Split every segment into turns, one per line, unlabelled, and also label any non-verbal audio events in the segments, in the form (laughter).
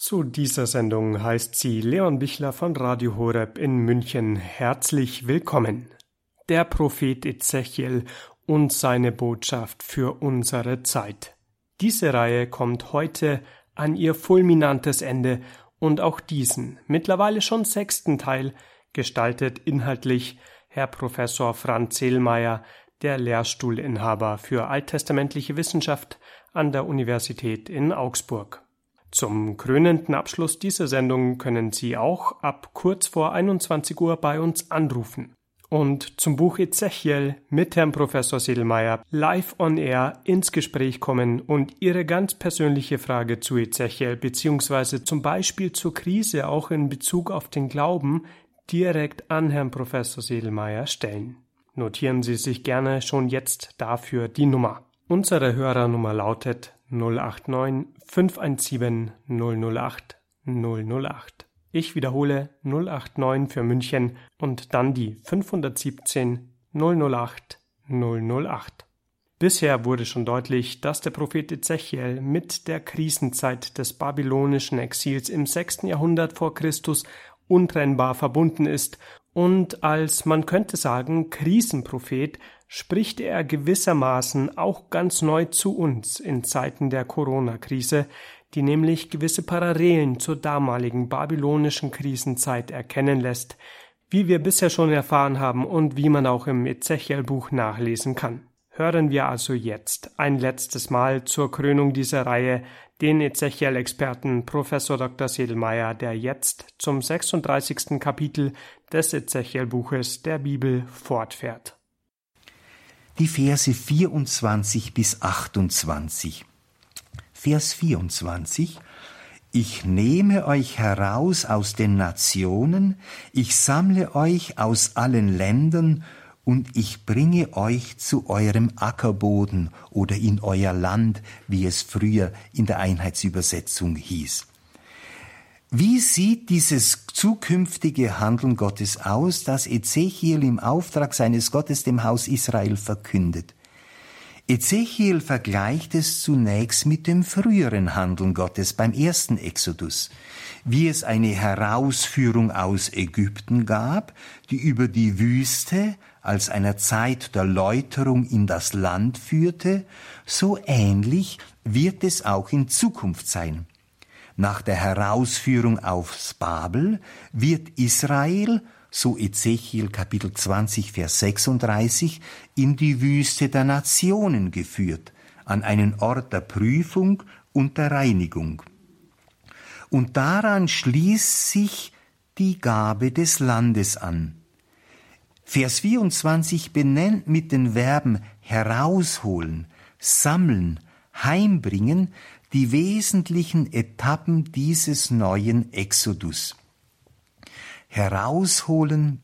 Zu dieser Sendung heißt sie Leon Bichler von Radio Horeb in München herzlich willkommen. Der Prophet Ezechiel und seine Botschaft für unsere Zeit. Diese Reihe kommt heute an ihr fulminantes Ende und auch diesen, mittlerweile schon sechsten Teil, gestaltet inhaltlich Herr Professor Franz Seelmeier, der Lehrstuhlinhaber für alttestamentliche Wissenschaft an der Universität in Augsburg. Zum krönenden Abschluss dieser Sendung können Sie auch ab kurz vor 21 Uhr bei uns anrufen und zum Buch Ezechiel mit Herrn Professor Sedelmeier live on air ins Gespräch kommen und Ihre ganz persönliche Frage zu Ezechiel beziehungsweise zum Beispiel zur Krise auch in Bezug auf den Glauben direkt an Herrn Professor Sedelmeier stellen. Notieren Sie sich gerne schon jetzt dafür die Nummer. Unsere Hörernummer lautet 089 517 008 008. Ich wiederhole 089 für München und dann die 517 008 008. Bisher wurde schon deutlich, dass der Prophet Ezechiel mit der Krisenzeit des babylonischen Exils im 6. Jahrhundert vor Christus untrennbar verbunden ist und als man könnte sagen Krisenprophet spricht er gewissermaßen auch ganz neu zu uns in Zeiten der Corona-Krise, die nämlich gewisse Parallelen zur damaligen babylonischen Krisenzeit erkennen lässt, wie wir bisher schon erfahren haben und wie man auch im Ezechiel-Buch nachlesen kann. Hören wir also jetzt ein letztes Mal zur Krönung dieser Reihe den Ezechiel-Experten Professor Dr. Sedelmeier, der jetzt zum 36. Kapitel des Ezechiel-Buches der Bibel fortfährt
die Verse 24 bis 28. Vers 24 Ich nehme euch heraus aus den Nationen, ich sammle euch aus allen Ländern, und ich bringe euch zu eurem Ackerboden oder in euer Land, wie es früher in der Einheitsübersetzung hieß. Wie sieht dieses zukünftige Handeln Gottes aus, das Ezechiel im Auftrag seines Gottes dem Haus Israel verkündet? Ezechiel vergleicht es zunächst mit dem früheren Handeln Gottes beim ersten Exodus, wie es eine Herausführung aus Ägypten gab, die über die Wüste als einer Zeit der Läuterung in das Land führte, so ähnlich wird es auch in Zukunft sein. Nach der Herausführung aufs Babel wird Israel, so Ezechiel Kapitel 20, Vers 36, in die Wüste der Nationen geführt, an einen Ort der Prüfung und der Reinigung. Und daran schließt sich die Gabe des Landes an. Vers 24 benennt mit den Verben herausholen, sammeln, heimbringen die wesentlichen Etappen dieses neuen Exodus. Herausholen,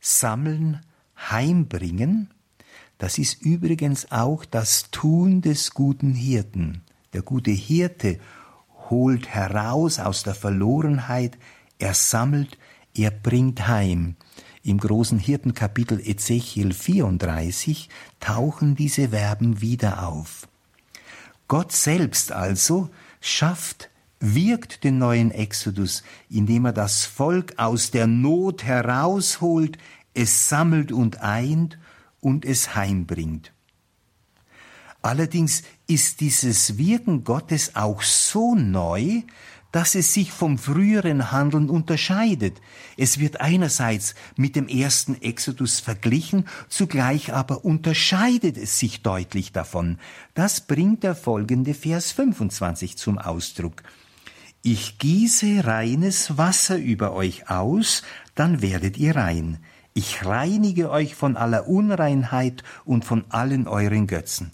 sammeln, heimbringen, das ist übrigens auch das Tun des guten Hirten. Der gute Hirte holt heraus aus der Verlorenheit, er sammelt, er bringt heim. Im großen Hirtenkapitel Ezechiel 34 tauchen diese Verben wieder auf. Gott selbst also schafft, wirkt den neuen Exodus, indem er das Volk aus der Not herausholt, es sammelt und eint und es heimbringt. Allerdings ist dieses Wirken Gottes auch so neu, dass es sich vom früheren Handeln unterscheidet. Es wird einerseits mit dem ersten Exodus verglichen, zugleich aber unterscheidet es sich deutlich davon. Das bringt der folgende Vers 25 zum Ausdruck. Ich gieße reines Wasser über euch aus, dann werdet ihr rein. Ich reinige euch von aller Unreinheit und von allen euren Götzen.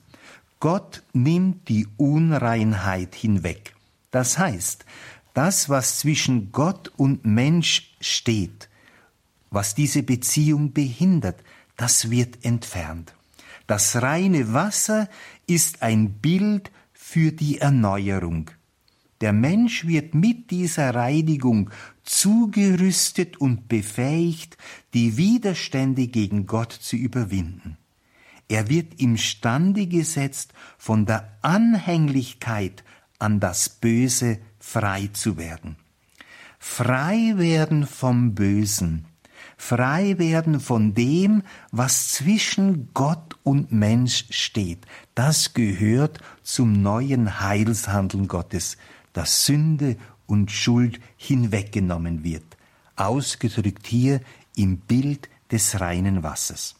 Gott nimmt die Unreinheit hinweg. Das heißt, das, was zwischen Gott und Mensch steht, was diese Beziehung behindert, das wird entfernt. Das reine Wasser ist ein Bild für die Erneuerung. Der Mensch wird mit dieser Reinigung zugerüstet und befähigt, die Widerstände gegen Gott zu überwinden. Er wird imstande gesetzt, von der Anhänglichkeit an das Böse frei zu werden. Frei werden vom Bösen, frei werden von dem, was zwischen Gott und Mensch steht. Das gehört zum neuen Heilshandeln Gottes, dass Sünde und Schuld hinweggenommen wird, ausgedrückt hier im Bild des reinen Wassers.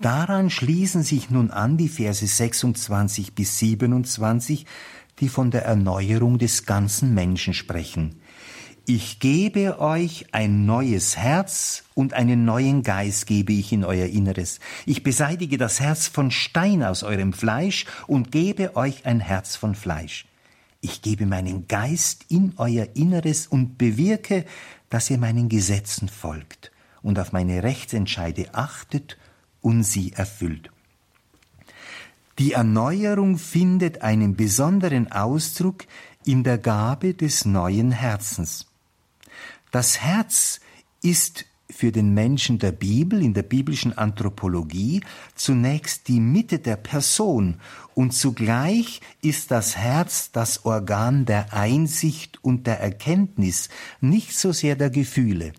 Daran schließen sich nun an die Verse 26 bis 27, die von der Erneuerung des ganzen Menschen sprechen. Ich gebe euch ein neues Herz und einen neuen Geist gebe ich in euer Inneres. Ich beseitige das Herz von Stein aus eurem Fleisch und gebe euch ein Herz von Fleisch. Ich gebe meinen Geist in euer Inneres und bewirke, dass ihr meinen Gesetzen folgt und auf meine Rechtsentscheide achtet und sie erfüllt. Die Erneuerung findet einen besonderen Ausdruck in der Gabe des neuen Herzens. Das Herz ist für den Menschen der Bibel, in der biblischen Anthropologie, zunächst die Mitte der Person und zugleich ist das Herz das Organ der Einsicht und der Erkenntnis, nicht so sehr der Gefühle.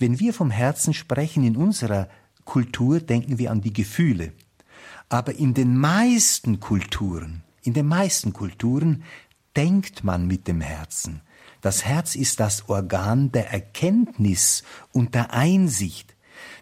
Wenn wir vom Herzen sprechen in unserer Kultur, denken wir an die Gefühle. Aber in den meisten Kulturen, in den meisten Kulturen denkt man mit dem Herzen. Das Herz ist das Organ der Erkenntnis und der Einsicht.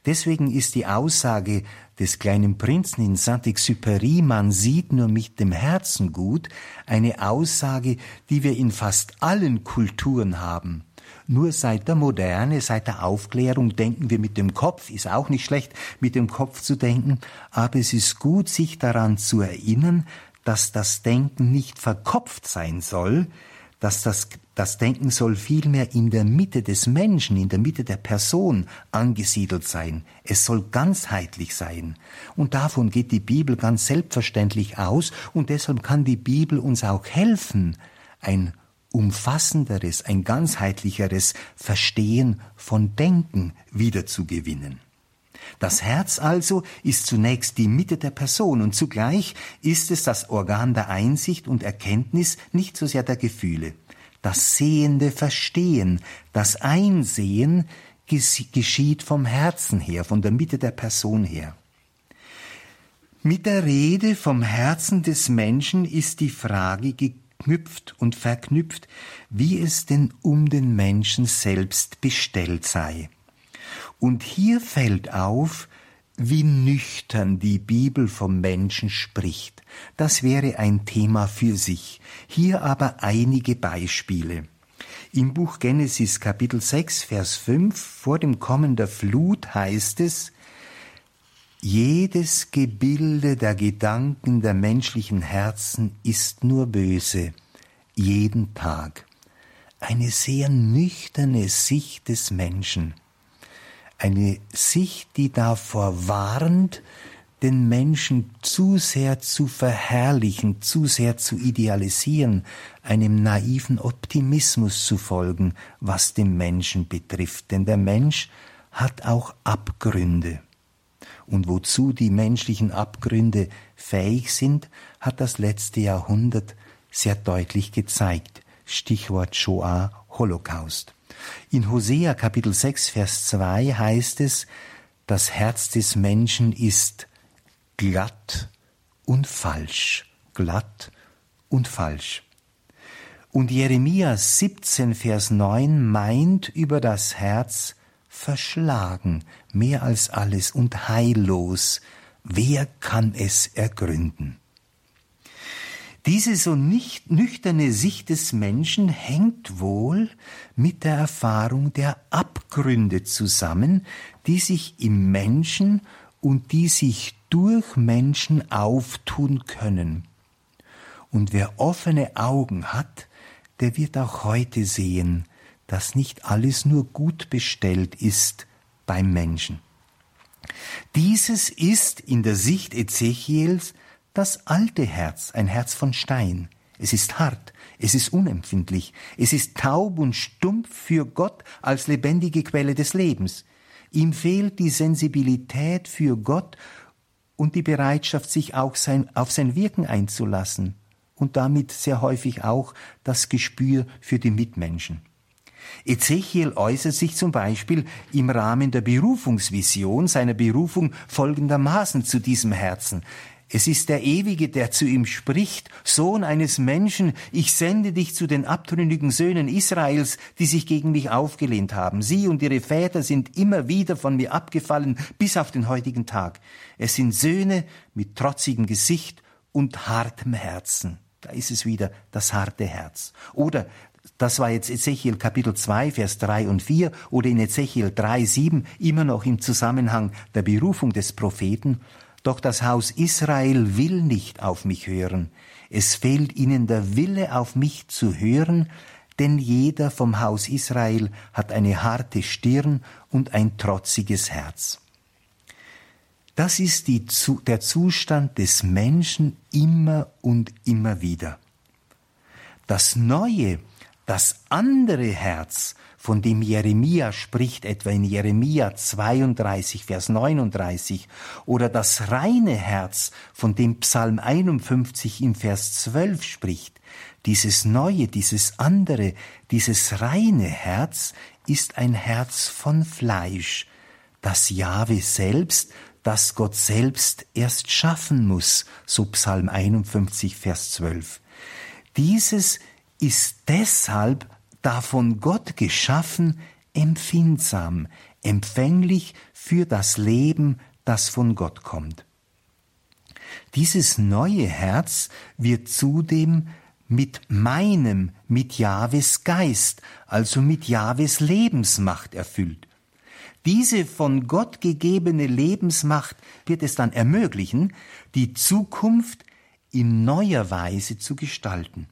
Deswegen ist die Aussage des kleinen Prinzen in Saint-Exupéry, man sieht nur mit dem Herzen gut, eine Aussage, die wir in fast allen Kulturen haben. Nur seit der Moderne, seit der Aufklärung denken wir mit dem Kopf, ist auch nicht schlecht, mit dem Kopf zu denken, aber es ist gut, sich daran zu erinnern, dass das Denken nicht verkopft sein soll, dass das, das Denken soll vielmehr in der Mitte des Menschen, in der Mitte der Person angesiedelt sein. Es soll ganzheitlich sein. Und davon geht die Bibel ganz selbstverständlich aus und deshalb kann die Bibel uns auch helfen, ein umfassenderes, ein ganzheitlicheres Verstehen von Denken wiederzugewinnen. Das Herz also ist zunächst die Mitte der Person und zugleich ist es das Organ der Einsicht und Erkenntnis, nicht so sehr der Gefühle. Das sehende Verstehen, das Einsehen geschieht vom Herzen her, von der Mitte der Person her. Mit der Rede vom Herzen des Menschen ist die Frage geknüpft und verknüpft, wie es denn um den Menschen selbst bestellt sei. Und hier fällt auf, wie nüchtern die Bibel vom Menschen spricht. Das wäre ein Thema für sich. Hier aber einige Beispiele. Im Buch Genesis Kapitel 6, Vers 5 vor dem Kommen der Flut heißt es, jedes Gebilde der Gedanken der menschlichen Herzen ist nur böse, jeden Tag. Eine sehr nüchterne Sicht des Menschen eine Sicht, die davor warnt, den Menschen zu sehr zu verherrlichen, zu sehr zu idealisieren, einem naiven Optimismus zu folgen, was den Menschen betrifft. Denn der Mensch hat auch Abgründe. Und wozu die menschlichen Abgründe fähig sind, hat das letzte Jahrhundert sehr deutlich gezeigt. Stichwort Shoah, Holocaust. In Hosea Kapitel 6, Vers 2 heißt es, das Herz des Menschen ist glatt und falsch, glatt und falsch. Und Jeremia 17, Vers 9 meint über das Herz verschlagen, mehr als alles und heillos. Wer kann es ergründen? Diese so nicht nüchterne Sicht des Menschen hängt wohl mit der Erfahrung der Abgründe zusammen, die sich im Menschen und die sich durch Menschen auftun können. Und wer offene Augen hat, der wird auch heute sehen, dass nicht alles nur gut bestellt ist beim Menschen. Dieses ist in der Sicht Ezechiels das alte Herz, ein Herz von Stein. Es ist hart, es ist unempfindlich, es ist taub und stumpf für Gott als lebendige Quelle des Lebens. Ihm fehlt die Sensibilität für Gott und die Bereitschaft, sich auch sein, auf sein Wirken einzulassen. und damit sehr häufig auch das Gespür für die Mitmenschen. Ezechiel äußert sich zum Beispiel im Rahmen der Berufungsvision seiner Berufung folgendermaßen zu diesem Herzen. Es ist der Ewige, der zu ihm spricht, Sohn eines Menschen, ich sende dich zu den abtrünnigen Söhnen Israels, die sich gegen mich aufgelehnt haben. Sie und ihre Väter sind immer wieder von mir abgefallen, bis auf den heutigen Tag. Es sind Söhne mit trotzigem Gesicht und hartem Herzen. Da ist es wieder, das harte Herz. Oder das war jetzt Ezechiel Kapitel 2, Vers 3 und 4 oder in Ezechiel 3, 7 immer noch im Zusammenhang der Berufung des Propheten. Doch das Haus Israel will nicht auf mich hören. Es fehlt ihnen der Wille, auf mich zu hören, denn jeder vom Haus Israel hat eine harte Stirn und ein trotziges Herz. Das ist die, der Zustand des Menschen immer und immer wieder. Das Neue, das andere Herz, von dem Jeremia spricht, etwa in Jeremia 32, Vers 39, oder das reine Herz, von dem Psalm 51 im Vers 12 spricht, dieses neue, dieses andere, dieses reine Herz ist ein Herz von Fleisch, das Jahwe selbst, das Gott selbst erst schaffen muss, so Psalm 51, Vers 12. Dieses ist deshalb da von Gott geschaffen, empfindsam, empfänglich für das Leben, das von Gott kommt. Dieses neue Herz wird zudem mit meinem, mit Jahwes Geist, also mit Jahwes Lebensmacht erfüllt. Diese von Gott gegebene Lebensmacht wird es dann ermöglichen, die Zukunft in neuer Weise zu gestalten.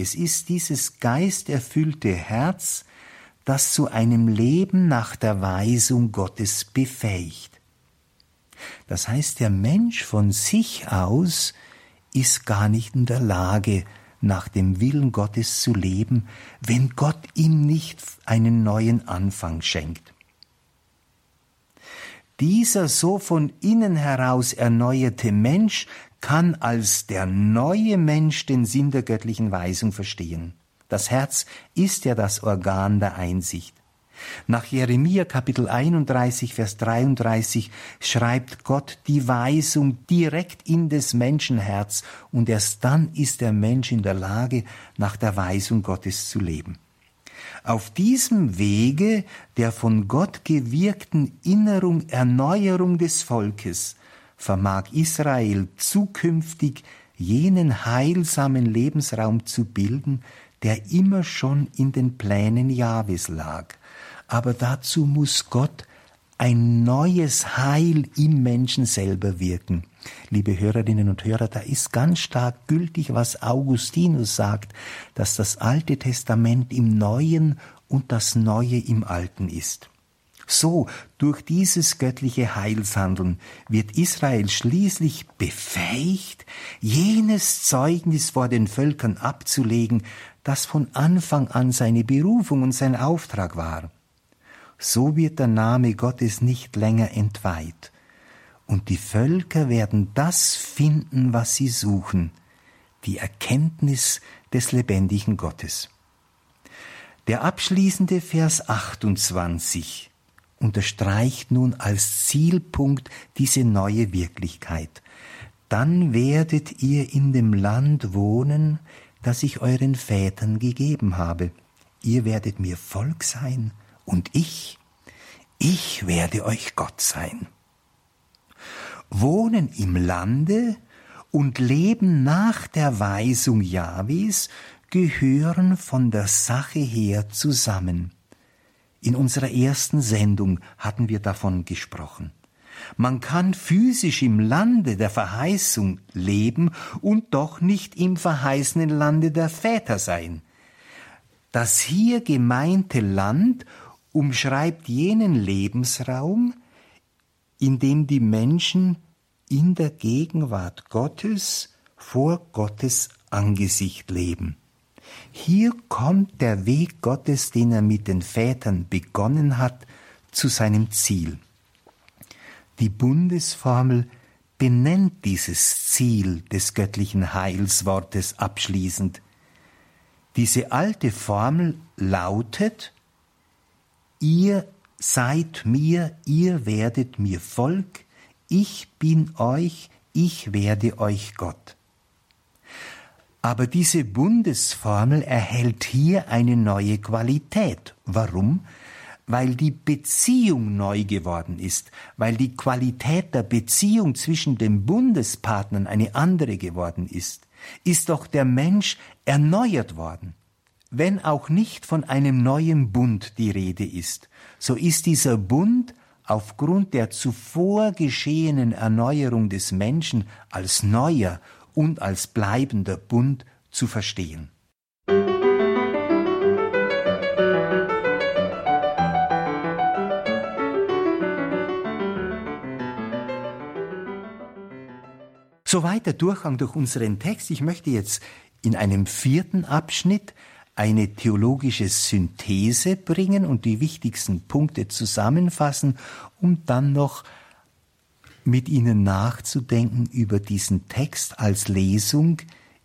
Es ist dieses geisterfüllte Herz, das zu einem Leben nach der Weisung Gottes befähigt. Das heißt, der Mensch von sich aus ist gar nicht in der Lage, nach dem Willen Gottes zu leben, wenn Gott ihm nicht einen neuen Anfang schenkt. Dieser so von innen heraus erneuerte Mensch kann als der neue Mensch den Sinn der göttlichen Weisung verstehen. Das Herz ist ja das Organ der Einsicht. Nach Jeremia Kapitel 31, Vers 33 schreibt Gott die Weisung direkt in des Menschenherz und erst dann ist der Mensch in der Lage, nach der Weisung Gottes zu leben. Auf diesem Wege der von Gott gewirkten Innerung, Erneuerung des Volkes vermag Israel zukünftig jenen heilsamen Lebensraum zu bilden, der immer schon in den Plänen Jahwes lag. Aber dazu muss Gott ein neues Heil im Menschen selber wirken. Liebe Hörerinnen und Hörer, da ist ganz stark gültig, was Augustinus sagt, dass das Alte Testament im Neuen und das Neue im Alten ist. So, durch dieses göttliche Heilshandeln wird Israel schließlich befähigt, jenes Zeugnis vor den Völkern abzulegen, das von Anfang an seine Berufung und sein Auftrag war. So wird der Name Gottes nicht länger entweiht, und die Völker werden das finden, was sie suchen, die Erkenntnis des lebendigen Gottes. Der abschließende Vers 28 unterstreicht nun als Zielpunkt diese neue Wirklichkeit. Dann werdet ihr in dem Land wohnen, das ich euren Vätern gegeben habe. Ihr werdet mir Volk sein und ich, ich werde euch Gott sein. Wohnen im Lande und leben nach der Weisung Jahwes gehören von der Sache her zusammen. In unserer ersten Sendung hatten wir davon gesprochen. Man kann physisch im Lande der Verheißung leben und doch nicht im verheißenen Lande der Väter sein. Das hier gemeinte Land umschreibt jenen Lebensraum, in dem die Menschen in der Gegenwart Gottes vor Gottes Angesicht leben. Hier kommt der Weg Gottes, den er mit den Vätern begonnen hat, zu seinem Ziel. Die Bundesformel benennt dieses Ziel des göttlichen Heilswortes abschließend. Diese alte Formel lautet, ihr seid mir, ihr werdet mir Volk, ich bin euch, ich werde euch Gott. Aber diese Bundesformel erhält hier eine neue Qualität. Warum? Weil die Beziehung neu geworden ist, weil die Qualität der Beziehung zwischen den Bundespartnern eine andere geworden ist, ist doch der Mensch erneuert worden. Wenn auch nicht von einem neuen Bund die Rede ist, so ist dieser Bund aufgrund der zuvor geschehenen Erneuerung des Menschen als neuer und als bleibender Bund zu verstehen. Soweit der Durchgang durch unseren Text. Ich möchte jetzt in einem vierten Abschnitt eine theologische Synthese bringen und die wichtigsten Punkte zusammenfassen, um dann noch mit Ihnen nachzudenken über diesen Text als Lesung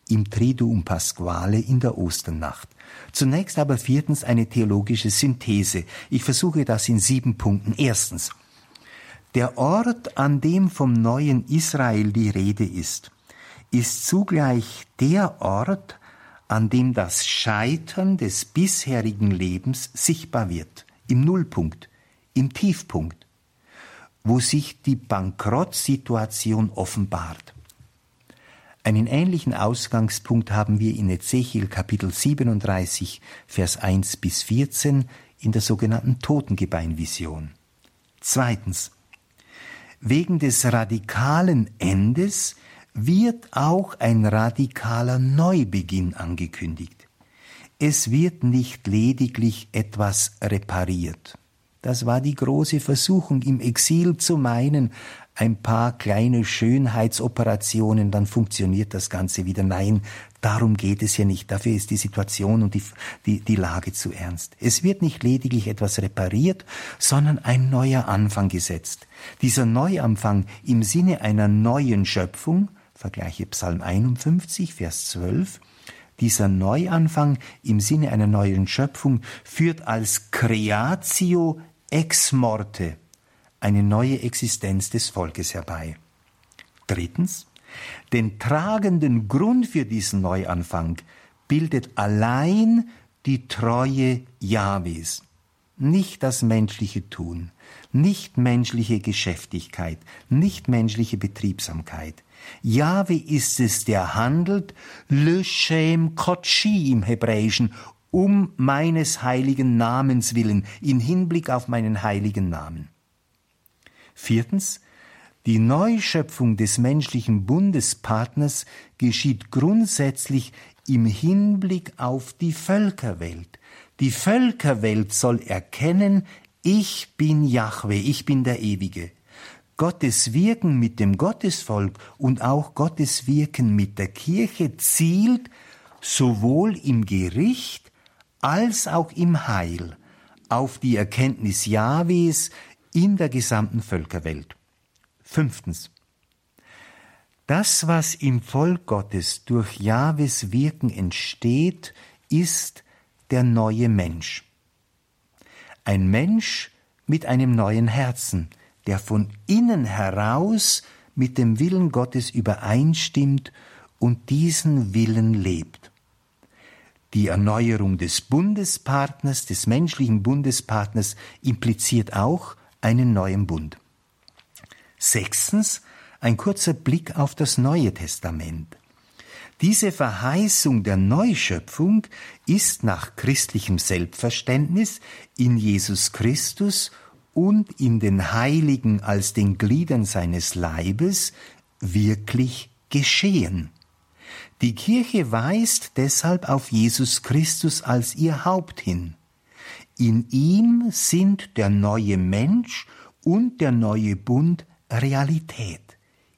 im Triduum Pasquale in der Osternacht. Zunächst aber viertens eine theologische Synthese. Ich versuche das in sieben Punkten. Erstens. Der Ort, an dem vom neuen Israel die Rede ist, ist zugleich der Ort, an dem das Scheitern des bisherigen Lebens sichtbar wird, im Nullpunkt, im Tiefpunkt, wo sich die Bankrottsituation offenbart. Einen ähnlichen Ausgangspunkt haben wir in Ezechiel Kapitel 37, Vers 1 bis 14 in der sogenannten Totengebeinvision. Zweitens. Wegen des radikalen Endes wird auch ein radikaler Neubeginn angekündigt. Es wird nicht lediglich etwas repariert. Das war die große Versuchung im Exil zu meinen, ein paar kleine Schönheitsoperationen, dann funktioniert das Ganze wieder. Nein, darum geht es ja nicht. Dafür ist die Situation und die, die, die Lage zu ernst. Es wird nicht lediglich etwas repariert, sondern ein neuer Anfang gesetzt. Dieser Neuanfang im Sinne einer neuen Schöpfung, vergleiche Psalm 51, Vers 12, dieser Neuanfang im Sinne einer neuen Schöpfung führt als Creatio ex morte eine neue Existenz des Volkes herbei. Drittens, den tragenden Grund für diesen Neuanfang bildet allein die Treue Jahwes, nicht das menschliche Tun, nicht menschliche Geschäftigkeit, nicht menschliche Betriebsamkeit. Jahwe ist es, der handelt, le shem kotschi im Hebräischen, um meines heiligen Namens willen, in Hinblick auf meinen heiligen Namen. Viertens, die Neuschöpfung des menschlichen Bundespartners geschieht grundsätzlich im Hinblick auf die Völkerwelt. Die Völkerwelt soll erkennen, ich bin Jahwe, ich bin der Ewige. Gottes Wirken mit dem Gottesvolk und auch Gottes Wirken mit der Kirche zielt sowohl im Gericht als auch im Heil auf die Erkenntnis Jahwes in der gesamten Völkerwelt. Fünftens. Das, was im Volk Gottes durch Jahwes Wirken entsteht, ist der neue Mensch. Ein Mensch mit einem neuen Herzen, der von innen heraus mit dem Willen Gottes übereinstimmt und diesen Willen lebt. Die Erneuerung des Bundespartners, des menschlichen Bundespartners, impliziert auch einen neuen Bund. Sechstens ein kurzer Blick auf das Neue Testament. Diese Verheißung der Neuschöpfung ist nach christlichem Selbstverständnis in Jesus Christus und in den Heiligen als den Gliedern seines Leibes wirklich geschehen. Die Kirche weist deshalb auf Jesus Christus als ihr Haupt hin. In ihm sind der neue Mensch und der neue Bund Realität.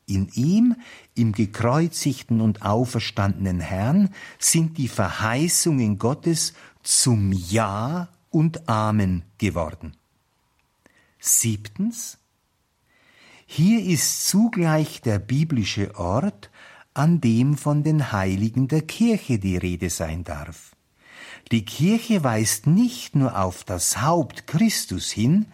In ihm, im gekreuzigten und auferstandenen Herrn, sind die Verheißungen Gottes zum Ja und Amen geworden. Siebtens, Hier ist zugleich der biblische Ort, an dem von den Heiligen der Kirche die Rede sein darf. Die Kirche weist nicht nur auf das Haupt Christus hin,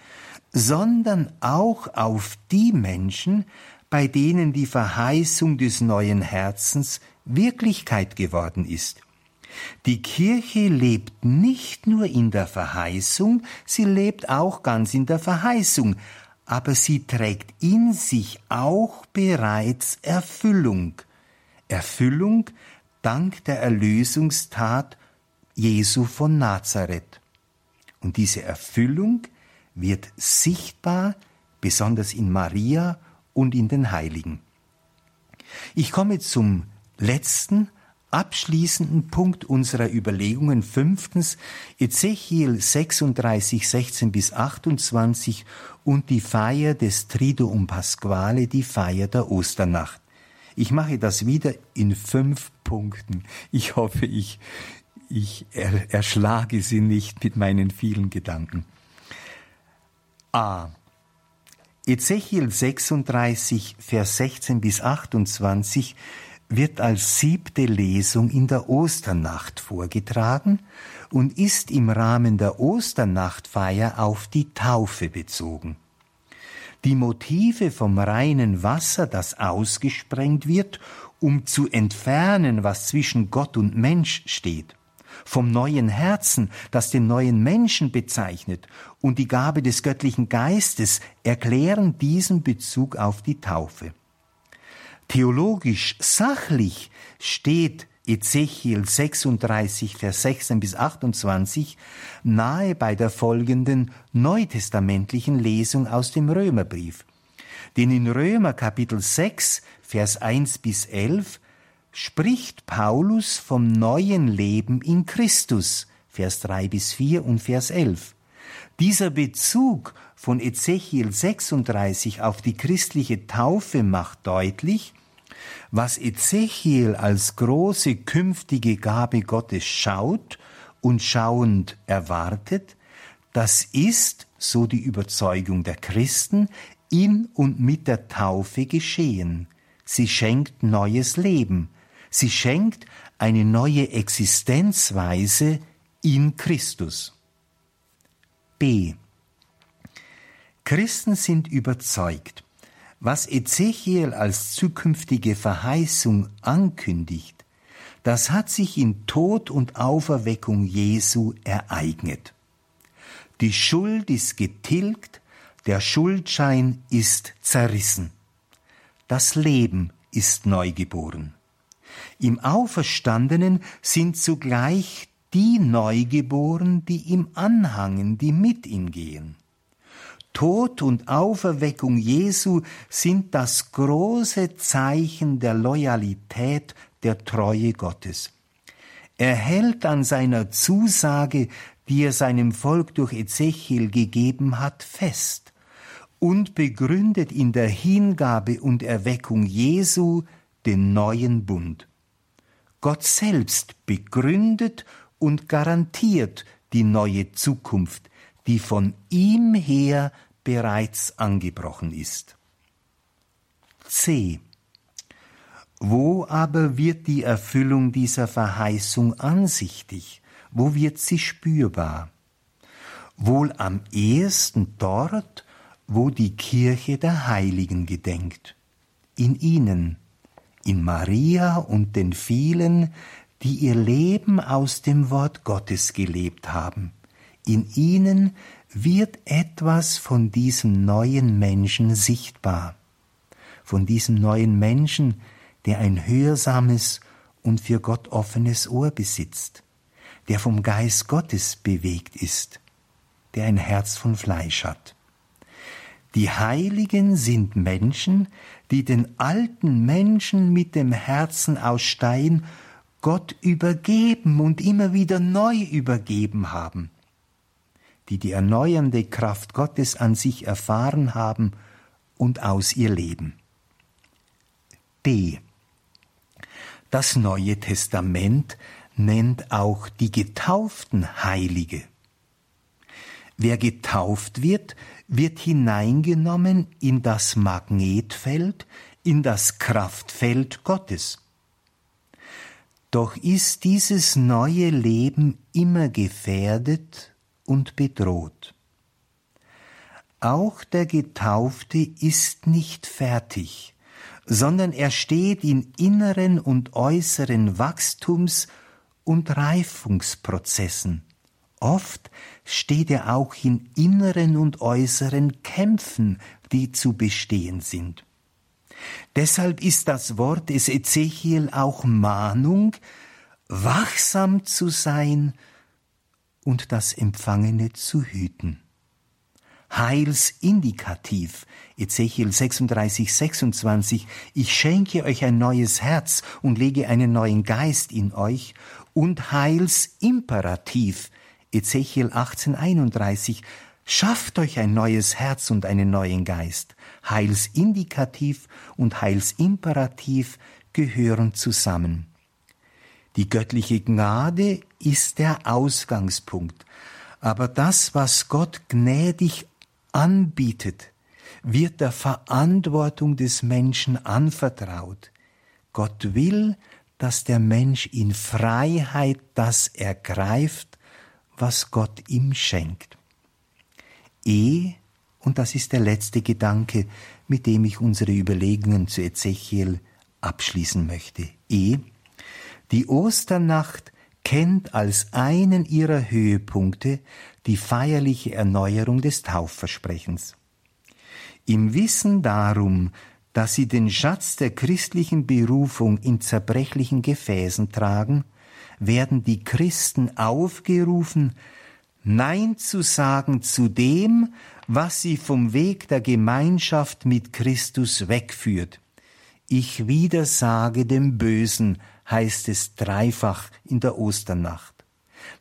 sondern auch auf die Menschen, bei denen die Verheißung des neuen Herzens Wirklichkeit geworden ist. Die Kirche lebt nicht nur in der Verheißung, sie lebt auch ganz in der Verheißung, aber sie trägt in sich auch bereits Erfüllung. Erfüllung dank der Erlösungstat Jesu von Nazareth. Und diese Erfüllung wird sichtbar, besonders in Maria und in den Heiligen. Ich komme zum letzten, abschließenden Punkt unserer Überlegungen. Fünftens, Ezechiel 36, 16 bis 28 und die Feier des Triduum Pasquale, die Feier der Osternacht. Ich mache das wieder in fünf Punkten. Ich hoffe, ich, ich erschlage sie nicht mit meinen vielen Gedanken. A. Ezechiel 36, Vers 16 bis 28 wird als siebte Lesung in der Osternacht vorgetragen und ist im Rahmen der Osternachtfeier auf die Taufe bezogen. Die Motive vom reinen Wasser, das ausgesprengt wird, um zu entfernen, was zwischen Gott und Mensch steht, vom neuen Herzen, das den neuen Menschen bezeichnet, und die Gabe des göttlichen Geistes erklären diesen Bezug auf die Taufe. Theologisch sachlich steht Ezechiel 36, Vers 16 bis 28 nahe bei der folgenden neutestamentlichen Lesung aus dem Römerbrief. Denn in Römer Kapitel 6, Vers 1 bis 11 spricht Paulus vom neuen Leben in Christus, Vers 3 bis 4 und Vers 11. Dieser Bezug von Ezechiel 36 auf die christliche Taufe macht deutlich, was Ezechiel als große künftige Gabe Gottes schaut und schauend erwartet, das ist, so die Überzeugung der Christen, in und mit der Taufe geschehen. Sie schenkt neues Leben, Sie schenkt eine neue Existenzweise in Christus. B. Christen sind überzeugt, was Ezechiel als zukünftige Verheißung ankündigt, das hat sich in Tod und Auferweckung Jesu ereignet. Die Schuld ist getilgt, der Schuldschein ist zerrissen. Das Leben ist neugeboren. Im Auferstandenen sind zugleich die neugeboren, die ihm anhangen, die mit ihm gehen. Tod und Auferweckung Jesu sind das große Zeichen der Loyalität, der Treue Gottes. Er hält an seiner Zusage, die er seinem Volk durch Ezechiel gegeben hat, fest und begründet in der Hingabe und Erweckung Jesu den neuen Bund. Gott selbst begründet und garantiert die neue Zukunft, die von ihm her bereits angebrochen ist. C. Wo aber wird die Erfüllung dieser Verheißung ansichtig? Wo wird sie spürbar? Wohl am ehesten dort, wo die Kirche der Heiligen gedenkt, in ihnen, in Maria und den vielen, die ihr Leben aus dem Wort Gottes gelebt haben. In ihnen wird etwas von diesem neuen Menschen sichtbar, von diesem neuen Menschen, der ein hörsames und für Gott offenes Ohr besitzt, der vom Geist Gottes bewegt ist, der ein Herz von Fleisch hat. Die Heiligen sind Menschen, die den alten Menschen mit dem Herzen aus Stein Gott übergeben und immer wieder neu übergeben haben, die die erneuernde Kraft Gottes an sich erfahren haben und aus ihr leben. D. Das Neue Testament nennt auch die getauften Heilige. Wer getauft wird, wird hineingenommen in das Magnetfeld, in das Kraftfeld Gottes. Doch ist dieses neue Leben immer gefährdet und bedroht. Auch der Getaufte ist nicht fertig, sondern er steht in inneren und äußeren Wachstums- und Reifungsprozessen. Oft steht er auch in inneren und äußeren Kämpfen, die zu bestehen sind. Deshalb ist das Wort des Ezechiel auch Mahnung, wachsam zu sein und das Empfangene zu hüten. Heilsindikativ. Ezechiel 36, 26. Ich schenke euch ein neues Herz und lege einen neuen Geist in euch. Und Heilsimperativ. Ezechiel 18, 31. Schafft euch ein neues Herz und einen neuen Geist. Heilsindikativ und Heilsimperativ gehören zusammen. Die göttliche Gnade ist der Ausgangspunkt. Aber das, was Gott gnädig anbietet, wird der Verantwortung des Menschen anvertraut. Gott will, dass der Mensch in Freiheit das ergreift, was Gott ihm schenkt. E, und das ist der letzte Gedanke, mit dem ich unsere Überlegungen zu Ezechiel abschließen möchte. E, die Osternacht kennt als einen ihrer Höhepunkte die feierliche Erneuerung des Taufversprechens. Im Wissen darum, dass sie den Schatz der christlichen Berufung in zerbrechlichen Gefäßen tragen, werden die Christen aufgerufen, Nein zu sagen zu dem, was sie vom Weg der Gemeinschaft mit Christus wegführt. Ich widersage dem Bösen, heißt es dreifach in der Osternacht.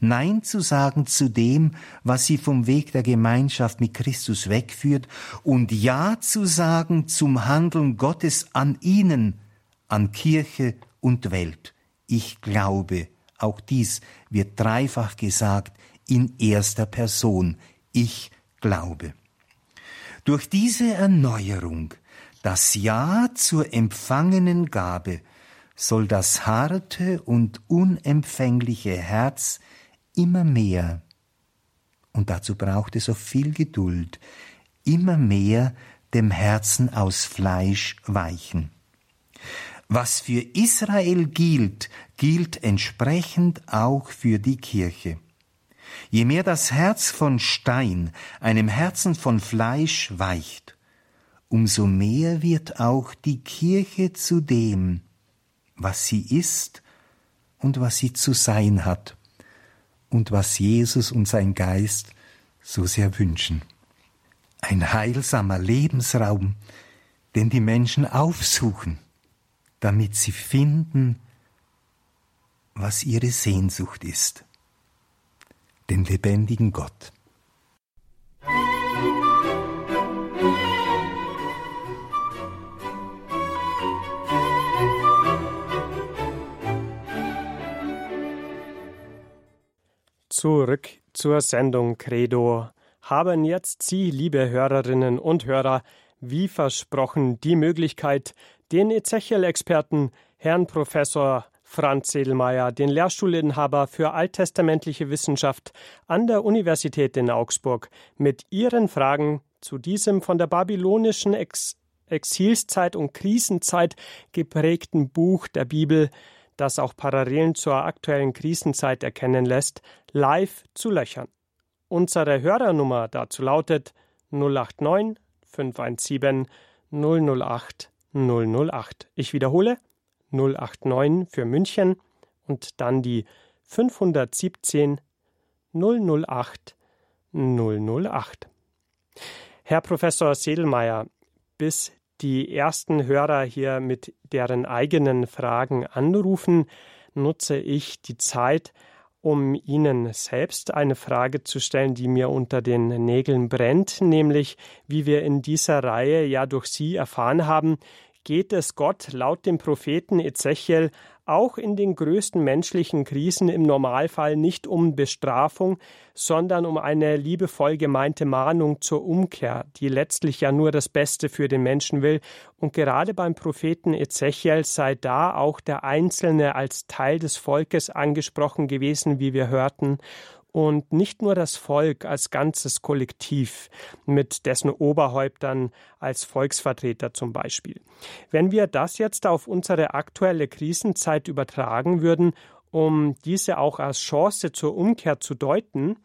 Nein zu sagen zu dem, was sie vom Weg der Gemeinschaft mit Christus wegführt, und Ja zu sagen zum Handeln Gottes an ihnen, an Kirche und Welt. Ich glaube, auch dies wird dreifach gesagt in erster Person. Ich glaube. Durch diese Erneuerung, das Ja zur empfangenen Gabe, soll das harte und unempfängliche Herz immer mehr, und dazu braucht es so viel Geduld, immer mehr dem Herzen aus Fleisch weichen. Was für Israel gilt, gilt entsprechend auch für die Kirche. Je mehr das Herz von Stein einem Herzen von Fleisch weicht, umso mehr wird auch die Kirche zu dem, was sie ist und was sie zu sein hat und was Jesus und sein Geist so sehr wünschen. Ein heilsamer Lebensraum, den die Menschen aufsuchen, damit sie finden, was ihre Sehnsucht ist, den lebendigen Gott.
Zurück zur Sendung Credo. Haben jetzt Sie, liebe Hörerinnen und Hörer, wie versprochen, die Möglichkeit, den Ezechiel-Experten, Herrn Professor Franz Sedelmeier, den Lehrstuhlinhaber für alttestamentliche Wissenschaft an der Universität in Augsburg, mit Ihren Fragen zu diesem von der babylonischen Ex Exilszeit und Krisenzeit geprägten Buch der Bibel das auch Parallelen zur aktuellen Krisenzeit erkennen lässt, live zu löchern. Unsere Hörernummer dazu lautet 089 517 008 008. Ich wiederhole 089 für München und dann die 517 008 008. Herr Professor Sedelmeier, bis die ersten Hörer hier mit deren eigenen Fragen anrufen, nutze ich die Zeit, um Ihnen selbst eine Frage zu stellen, die mir unter den Nägeln brennt, nämlich wie wir in dieser Reihe ja durch Sie erfahren haben, geht es Gott laut dem Propheten Ezechiel auch in den größten menschlichen Krisen im Normalfall nicht um Bestrafung, sondern um eine liebevoll gemeinte Mahnung zur Umkehr, die letztlich ja nur das Beste für den Menschen will. Und gerade beim Propheten Ezechiel sei da auch der Einzelne als Teil des Volkes angesprochen gewesen, wie wir hörten und nicht nur das Volk als ganzes Kollektiv mit dessen Oberhäuptern als Volksvertreter zum Beispiel. Wenn wir das jetzt auf unsere aktuelle Krisenzeit übertragen würden, um diese auch als Chance zur Umkehr zu deuten,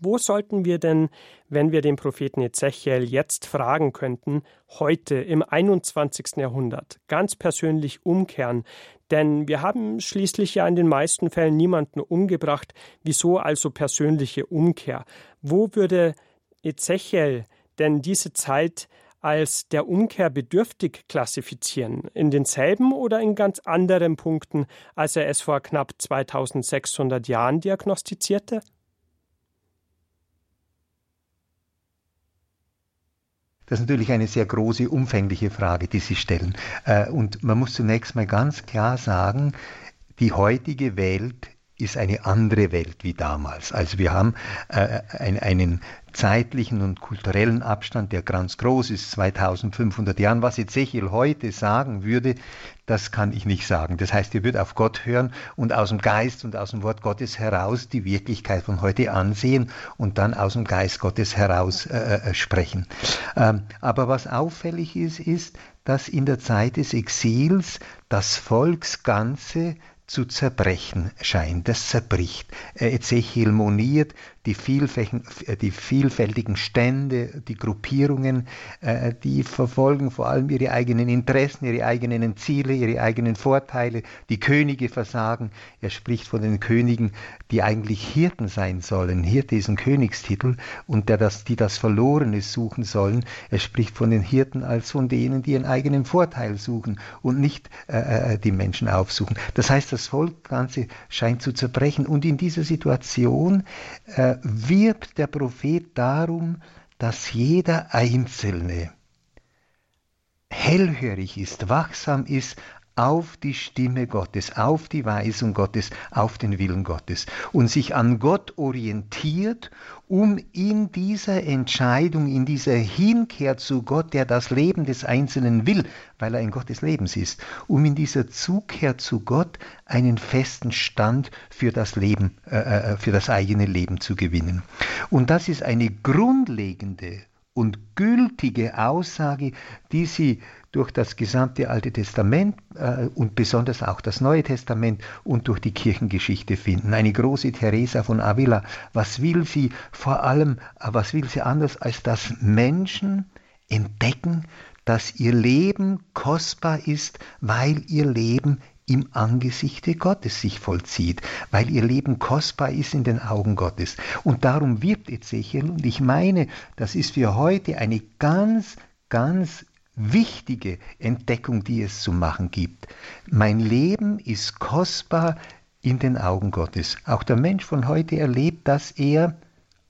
wo sollten wir denn, wenn wir den Propheten Ezechiel jetzt fragen könnten, heute im 21. Jahrhundert ganz persönlich umkehren? Denn wir haben schließlich ja in den meisten Fällen niemanden umgebracht. Wieso also persönliche Umkehr? Wo würde Ezechiel denn diese Zeit als der Umkehr bedürftig klassifizieren? In denselben oder in ganz anderen Punkten, als er es vor knapp 2600 Jahren diagnostizierte?
Das ist natürlich eine sehr große, umfängliche Frage, die Sie stellen. Äh, und man muss zunächst mal ganz klar sagen, die heutige Welt ist eine andere Welt wie damals. Also wir haben äh, einen zeitlichen und kulturellen Abstand, der ganz groß ist, 2500 Jahren. Was Ezechiel heute sagen würde, das kann ich nicht sagen. Das heißt, ihr würdet auf Gott hören und aus dem Geist und aus dem Wort Gottes heraus die Wirklichkeit von heute ansehen und dann aus dem Geist Gottes heraus äh, äh sprechen. Ähm, aber was auffällig ist, ist, dass in der Zeit des Exils das Volksganze zu zerbrechen scheint. Das zerbricht. Äh, Ezechiel moniert die, äh, die vielfältigen Stände, die Gruppierungen, äh, die verfolgen vor allem ihre eigenen Interessen, ihre eigenen Ziele, ihre eigenen Vorteile. Die Könige versagen. Er spricht von den Königen, die eigentlich Hirten sein sollen. Hirte ist ein Königstitel und der das, die das Verlorene suchen sollen. Er spricht von den Hirten als von denen, die ihren eigenen Vorteil suchen und nicht äh, äh die Menschen aufsuchen. Das heißt, das Volk Ganze scheint zu zerbrechen. Und in dieser Situation äh, wirbt der Prophet darum, dass jeder Einzelne hellhörig ist, wachsam ist auf die Stimme Gottes, auf die Weisung Gottes, auf den Willen Gottes und sich an Gott orientiert, um in dieser Entscheidung, in dieser Hinkehr zu Gott, der das Leben des Einzelnen will, weil er ein Gott des Lebens ist, um in dieser Zukehr zu Gott einen festen Stand für das Leben, äh, äh für das eigene Leben zu gewinnen. Und das ist eine grundlegende und gültige Aussage, die sie durch das gesamte Alte Testament äh, und besonders auch das Neue Testament und durch die Kirchengeschichte finden. Eine große Teresa von Avila, was will sie vor allem, äh, was will sie anders, als dass Menschen entdecken, dass ihr Leben kostbar ist, weil ihr Leben im Angesichte Gottes sich vollzieht, weil ihr Leben kostbar ist in den Augen Gottes. Und darum wirbt Ezechiel, und ich meine, das ist für heute eine ganz, ganz wichtige Entdeckung, die es zu machen gibt. Mein Leben ist kostbar in den Augen Gottes. Auch der Mensch von heute erlebt, dass er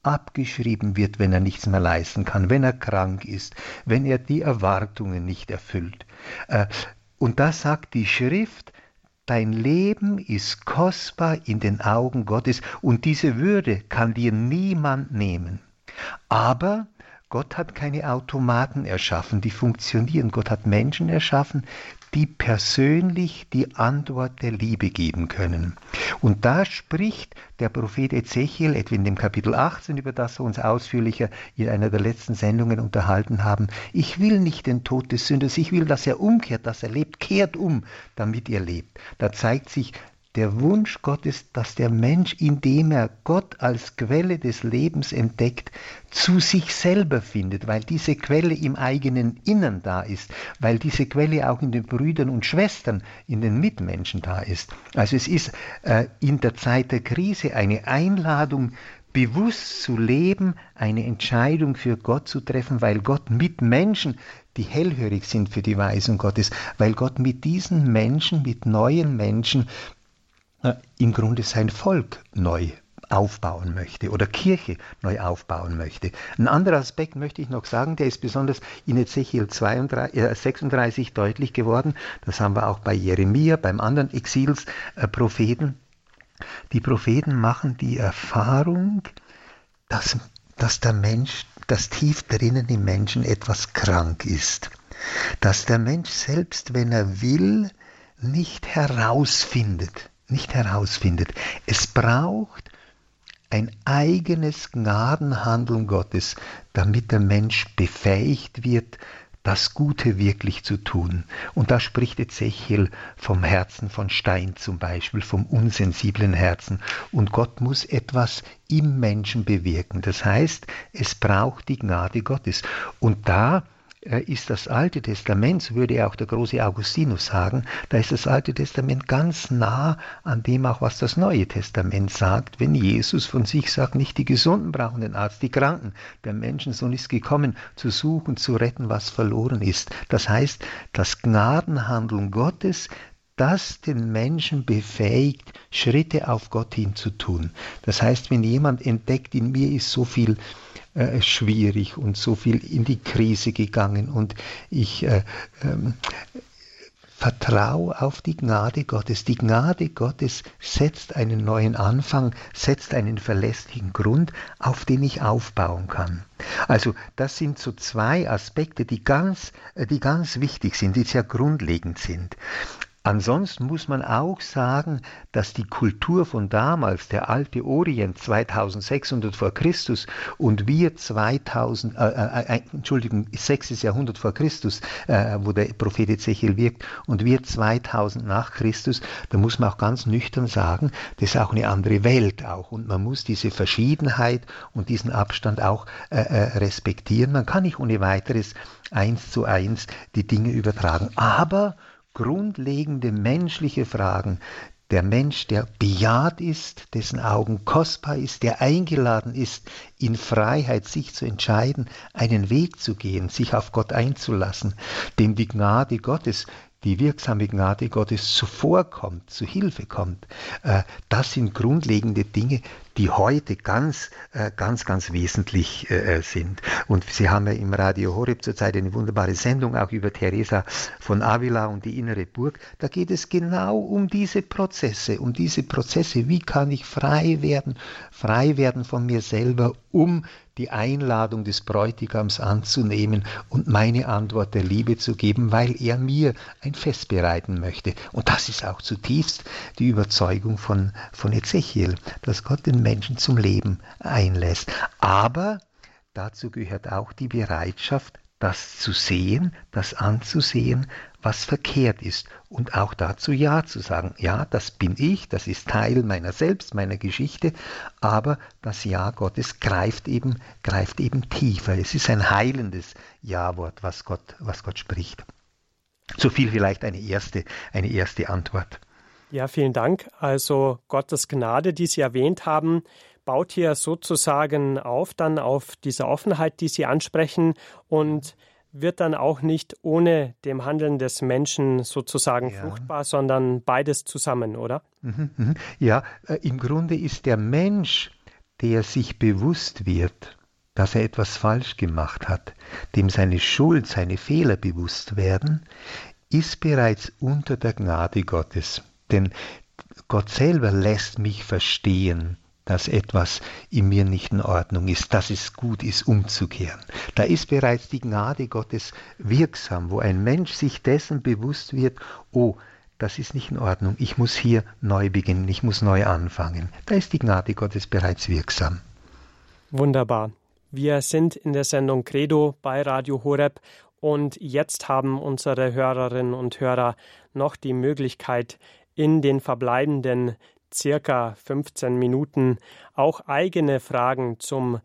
abgeschrieben wird, wenn er nichts mehr leisten kann, wenn er krank ist, wenn er die Erwartungen nicht erfüllt. Äh, und da sagt die Schrift, dein Leben ist kostbar in den Augen Gottes und diese Würde kann dir niemand nehmen. Aber Gott hat keine Automaten erschaffen, die funktionieren. Gott hat Menschen erschaffen, die persönlich die Antwort der Liebe geben können. Und da spricht der Prophet Ezechiel, etwa in dem Kapitel 18, über das wir uns ausführlicher in einer der letzten Sendungen unterhalten haben, ich will nicht den Tod des Sünders, ich will, dass er umkehrt, dass er lebt, kehrt um, damit ihr lebt. Da zeigt sich, der Wunsch Gottes, dass der Mensch, indem er Gott als Quelle des Lebens entdeckt, zu sich selber findet, weil diese Quelle im eigenen Innern da ist, weil diese Quelle auch in den Brüdern und Schwestern, in den Mitmenschen da ist. Also es ist äh, in der Zeit der Krise eine Einladung, bewusst zu leben, eine Entscheidung für Gott zu treffen, weil Gott mit Menschen, die hellhörig sind für die Weisung Gottes, weil Gott mit diesen Menschen, mit neuen Menschen im Grunde sein Volk neu aufbauen möchte oder Kirche neu aufbauen möchte. Ein anderer Aspekt möchte ich noch sagen, der ist besonders in Ezechiel 32, äh, 36 deutlich geworden. Das haben wir auch bei Jeremia, beim anderen Exilspropheten. Äh, die Propheten machen die Erfahrung, dass, dass der Mensch, dass tief drinnen im Menschen etwas krank ist. Dass der Mensch selbst, wenn er will, nicht herausfindet, nicht herausfindet. Es braucht ein eigenes Gnadenhandeln Gottes, damit der Mensch befähigt wird, das Gute wirklich zu tun. Und da spricht Ezechiel vom Herzen von Stein zum Beispiel, vom unsensiblen Herzen. Und Gott muss etwas im Menschen bewirken. Das heißt, es braucht die Gnade Gottes. Und da ist das Alte Testament, so würde auch der große Augustinus sagen, da ist das Alte Testament ganz nah an dem auch, was das Neue Testament sagt, wenn Jesus von sich sagt, nicht die Gesunden brauchen den Arzt, die Kranken. Der Menschensohn ist gekommen, zu suchen, zu retten, was verloren ist. Das heißt, das Gnadenhandeln Gottes, das den Menschen befähigt, Schritte auf Gott hin zu tun. Das heißt, wenn jemand entdeckt, in mir ist so viel äh, schwierig und so viel in die Krise gegangen und ich äh, ähm, Vertrau auf die Gnade Gottes. Die Gnade Gottes setzt einen neuen Anfang, setzt einen verlässlichen Grund, auf den ich aufbauen kann. Also das sind so zwei Aspekte, die ganz, äh, die ganz wichtig sind, die sehr grundlegend sind. Ansonsten muss man auch sagen, dass die Kultur von damals, der alte Orient 2600 vor Christus und wir 2000, äh, äh, äh, Entschuldigung, 6. Jahrhundert vor Christus, äh, wo der Prophet Ezechiel wirkt, und wir 2000 nach Christus, da muss man auch ganz nüchtern sagen, das ist auch eine andere Welt auch und man muss diese Verschiedenheit und diesen Abstand auch äh, äh respektieren. Man kann nicht ohne weiteres eins zu eins die Dinge übertragen. Aber grundlegende menschliche Fragen. Der Mensch, der bejaht ist, dessen Augen kostbar ist, der eingeladen ist, in Freiheit sich zu entscheiden, einen Weg zu gehen, sich auf Gott einzulassen, dem die Gnade Gottes die wirksame Gnade Gottes zuvorkommt, zu Hilfe kommt. Äh, das sind grundlegende Dinge, die heute ganz, äh, ganz, ganz wesentlich äh, sind. Und Sie haben ja im Radio Horeb zurzeit eine wunderbare Sendung auch über Teresa von Avila und die innere Burg. Da geht es genau um diese Prozesse, um diese Prozesse. Wie kann ich frei werden, frei werden von mir selber, um die Einladung des Bräutigams anzunehmen und meine Antwort der Liebe zu geben, weil er mir ein Fest bereiten möchte. Und das ist auch zutiefst die Überzeugung von, von Ezechiel, dass Gott den Menschen zum Leben einlässt. Aber dazu gehört auch die Bereitschaft, das zu sehen, das anzusehen, was verkehrt ist und auch dazu Ja zu sagen. Ja, das bin ich, das ist Teil meiner selbst, meiner Geschichte, aber das Ja Gottes greift eben, greift eben tiefer. Es ist ein heilendes Ja-Wort, was Gott, was Gott spricht. So viel vielleicht eine erste, eine erste Antwort.
Ja, vielen Dank. Also Gottes Gnade, die Sie erwähnt haben, baut hier sozusagen auf, dann auf diese Offenheit, die Sie ansprechen und wird dann auch nicht ohne dem Handeln des Menschen sozusagen ja. fruchtbar, sondern beides zusammen, oder?
Mhm, mhm. Ja, äh, im Grunde ist der Mensch, der sich bewusst wird, dass er etwas falsch gemacht hat, dem seine Schuld, seine Fehler bewusst werden, ist bereits unter der Gnade Gottes. Denn Gott selber lässt mich verstehen, dass etwas in mir nicht in Ordnung ist, dass es gut ist, umzukehren. Da ist bereits die Gnade Gottes wirksam, wo ein Mensch sich dessen bewusst wird, oh, das ist nicht in Ordnung, ich muss hier neu beginnen, ich muss neu anfangen. Da ist die Gnade Gottes bereits wirksam.
Wunderbar. Wir sind in der Sendung Credo bei Radio Horeb und jetzt haben unsere Hörerinnen und Hörer noch die Möglichkeit, in den verbleibenden circa 15 Minuten auch eigene Fragen zum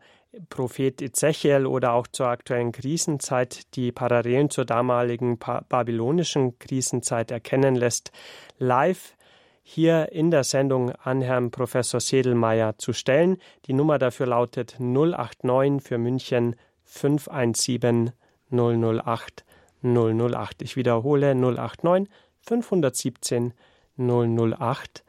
Prophet Ezechiel oder auch zur aktuellen Krisenzeit, die Parallelen zur damaligen babylonischen Krisenzeit erkennen lässt, live hier in der Sendung an Herrn Professor Sedelmeier zu stellen. Die Nummer dafür lautet 089 für München 517 008 008. Ich wiederhole 089 517 008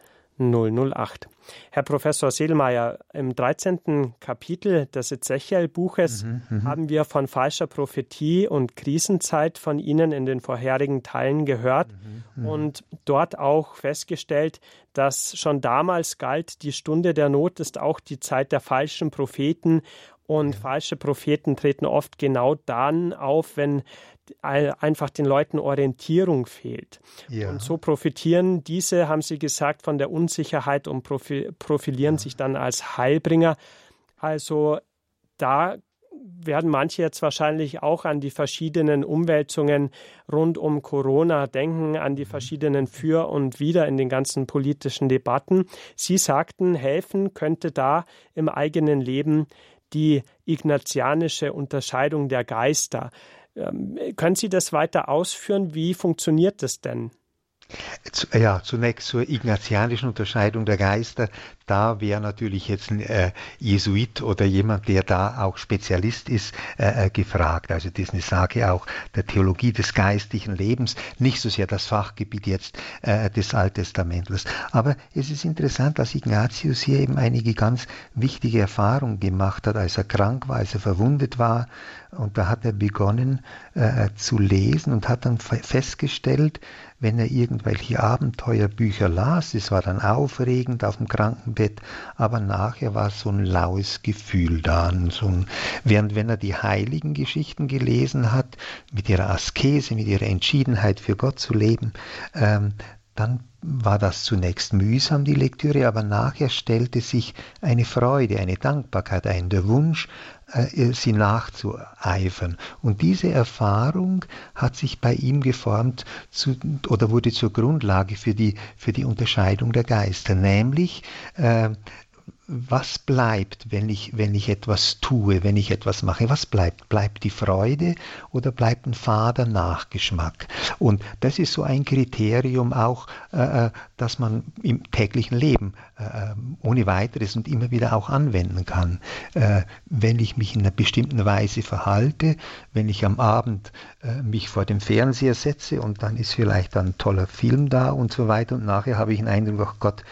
008. Herr Professor Seelmeier, im 13. Kapitel des Ezechiel-Buches mhm, mhm, haben wir von falscher Prophetie und Krisenzeit von Ihnen in den vorherigen Teilen gehört mhm, mhm, und dort auch festgestellt, dass schon damals galt, die Stunde der Not ist auch die Zeit der falschen Propheten und falsche Propheten treten oft genau dann auf, wenn einfach den Leuten Orientierung fehlt. Ja. Und so profitieren diese, haben Sie gesagt, von der Unsicherheit und profilieren ja. sich dann als Heilbringer. Also da werden manche jetzt wahrscheinlich auch an die verschiedenen Umwälzungen rund um Corona denken, an die mhm. verschiedenen Für und Wider in den ganzen politischen Debatten. Sie sagten, helfen könnte da im eigenen Leben die ignatianische Unterscheidung der Geister. Ähm, können Sie das weiter ausführen? Wie funktioniert das denn?
Ja, zunächst zur ignatianischen Unterscheidung der Geister. Da wäre natürlich jetzt ein äh, Jesuit oder jemand, der da auch Spezialist ist, äh, äh, gefragt. Also das ist eine Sage auch der Theologie des geistlichen Lebens, nicht so sehr das Fachgebiet jetzt äh, des Alttestamentles. Aber es ist interessant, dass Ignatius hier eben einige ganz wichtige Erfahrungen gemacht hat, als er krank war, als er verwundet war. Und da hat er begonnen äh, zu lesen und hat dann festgestellt, wenn er irgendwelche Abenteuerbücher las, es war dann aufregend auf dem Krankenbett, aber nachher war so ein laues Gefühl da. So ein, während wenn er die heiligen Geschichten gelesen hat, mit ihrer Askese, mit ihrer Entschiedenheit für Gott zu leben, ähm, dann war das zunächst mühsam, die Lektüre, aber nachher stellte sich eine Freude, eine Dankbarkeit ein, der Wunsch, äh, sie nachzueifern. Und diese Erfahrung hat sich bei ihm geformt zu, oder wurde zur Grundlage für die, für die Unterscheidung der Geister, nämlich äh, was bleibt, wenn ich, wenn ich etwas tue, wenn ich etwas mache? Was bleibt? Bleibt die Freude oder bleibt ein fader Nachgeschmack? Und das ist so ein Kriterium auch, äh, äh das man im täglichen Leben äh, ohne weiteres und immer wieder auch anwenden kann. Äh, wenn ich mich in einer bestimmten Weise verhalte, wenn ich am Abend äh, mich vor dem Fernseher setze und dann ist vielleicht ein toller Film da und so weiter und nachher habe ich einen Eindruck, ach Gott, äh,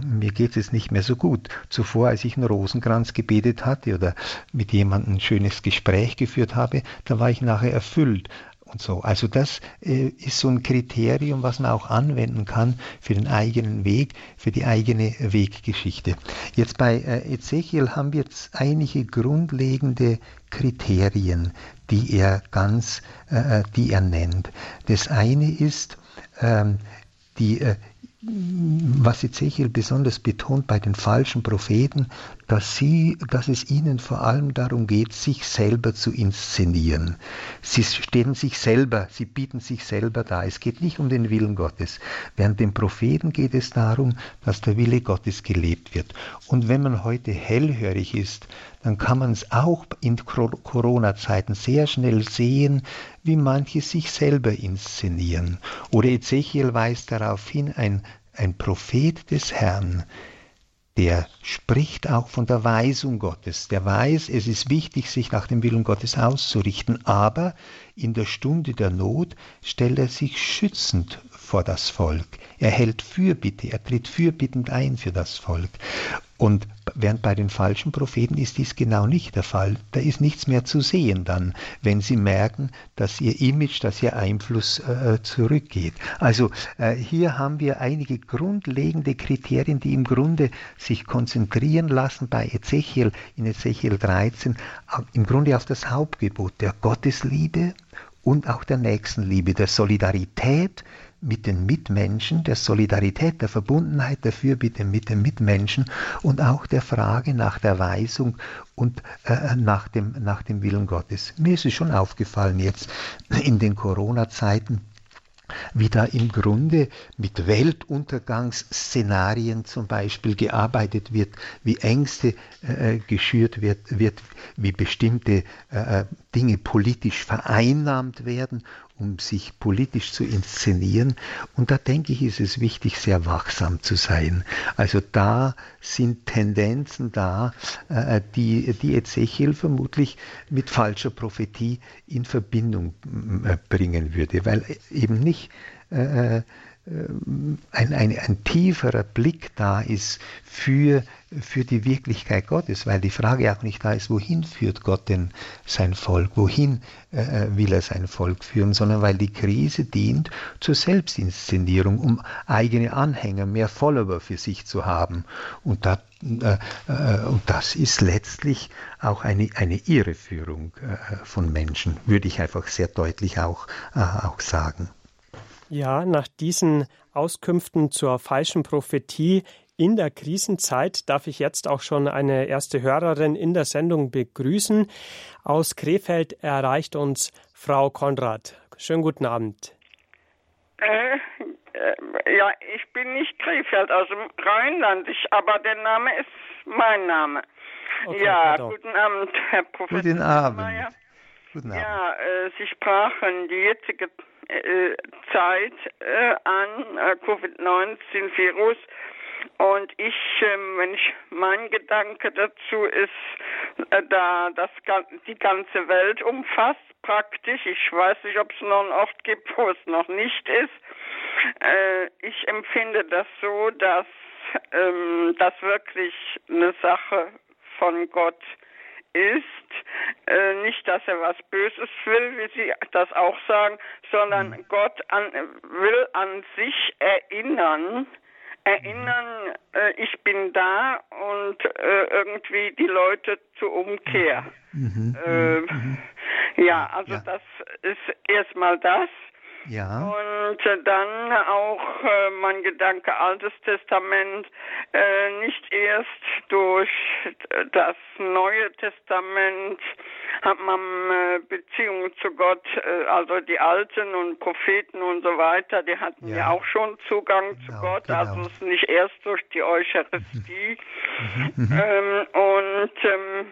mir geht es nicht mehr so gut. Zuvor, als ich einen Rosenkranz gebetet hatte oder mit jemandem ein schönes Gespräch geführt habe, da war ich nachher erfüllt. Und so. Also das äh, ist so ein Kriterium, was man auch anwenden kann für den eigenen Weg, für die eigene Weggeschichte. Jetzt bei äh, Ezechiel haben wir jetzt einige grundlegende Kriterien, die er ganz, äh, äh die er nennt. Das eine ist ähm, die äh, was Ezechiel besonders betont bei den falschen Propheten, dass, sie, dass es ihnen vor allem darum geht, sich selber zu inszenieren. Sie stehen sich selber, sie bieten sich selber dar. Es geht nicht um den Willen Gottes. Während den Propheten geht es darum, dass der Wille Gottes gelebt wird. Und wenn man heute hellhörig ist, dann kann man es auch in Corona-Zeiten sehr schnell sehen, wie manche sich selber inszenieren. Oder Ezechiel weist darauf hin, ein, ein Prophet des Herrn, der spricht auch von der Weisung Gottes. Der weiß, es ist wichtig, sich nach dem Willen Gottes auszurichten, aber in der Stunde der Not stellt er sich schützend vor das Volk. Er hält Fürbitte, er tritt fürbittend ein für das Volk. Und während bei den falschen Propheten ist dies genau nicht der Fall. Da ist nichts mehr zu sehen dann, wenn sie merken, dass ihr Image, dass ihr Einfluss äh, zurückgeht. Also äh, hier haben wir einige grundlegende Kriterien, die im Grunde sich konzentrieren lassen bei Ezechiel, in Ezechiel 13, im Grunde auf das Hauptgebot der Gottesliebe und auch der Nächstenliebe, der Solidarität mit den Mitmenschen, der Solidarität, der Verbundenheit, der Fürbitte mit den Mitmenschen und auch der Frage nach der Weisung und äh, nach, dem, nach dem Willen Gottes. Mir ist es schon aufgefallen jetzt in den Corona-Zeiten, wie da im Grunde mit Weltuntergangsszenarien zum Beispiel gearbeitet wird, wie Ängste äh, geschürt wird, wird, wie bestimmte äh, Dinge politisch vereinnahmt werden um sich politisch zu inszenieren. Und da denke ich, ist es wichtig, sehr wachsam zu sein. Also da sind Tendenzen da, äh, die, die Ezechiel vermutlich mit falscher Prophetie in Verbindung äh, bringen würde, weil eben nicht äh, ein, ein, ein tieferer Blick da ist für, für die Wirklichkeit Gottes, weil die Frage auch nicht da ist, wohin führt Gott denn sein Volk, wohin äh, will er sein Volk führen, sondern weil die Krise dient zur Selbstinszenierung, um eigene Anhänger, mehr Follower für sich zu haben. Und, da, äh, äh, und das ist letztlich auch eine, eine Irreführung äh, von Menschen, würde ich einfach sehr deutlich auch, äh, auch sagen.
Ja, nach diesen Auskünften zur falschen Prophetie in der Krisenzeit darf ich jetzt auch schon eine erste Hörerin in der Sendung begrüßen. Aus Krefeld erreicht uns Frau Konrad. Schönen guten Abend.
Äh, äh, ja, ich bin nicht Krefeld aus dem Rheinland, ich, aber der Name ist mein Name. Okay, ja, pardon. guten Abend, Herr Professor.
Guten Abend.
Guten Abend. Ja, äh, Sie sprachen die jetzige äh, Zeit äh, an, äh, Covid-19-Virus. Und ich, wenn ich mein Gedanke dazu ist, äh, da das die ganze Welt umfasst praktisch. Ich weiß nicht, ob es noch einen Ort gibt, wo es noch nicht ist. Äh, ich empfinde das so, dass ähm, das wirklich eine Sache von Gott ist. Äh, nicht, dass er was Böses will, wie Sie das auch sagen, sondern mhm. Gott an, will an sich erinnern, erinnern, äh, ich bin da und äh, irgendwie die Leute zur Umkehr. Mhm. Äh, mhm. Ja, also ja. das ist erstmal das. Ja. Und äh, dann auch äh, mein Gedanke Altes Testament, äh, nicht erst durch das Neue Testament hat man äh, Beziehungen zu Gott, äh, also die Alten und Propheten und so weiter, die hatten ja, ja auch schon Zugang genau, zu Gott, genau. also es ist nicht erst durch die Eucharistie. Mhm. Mhm. Ähm, und ähm,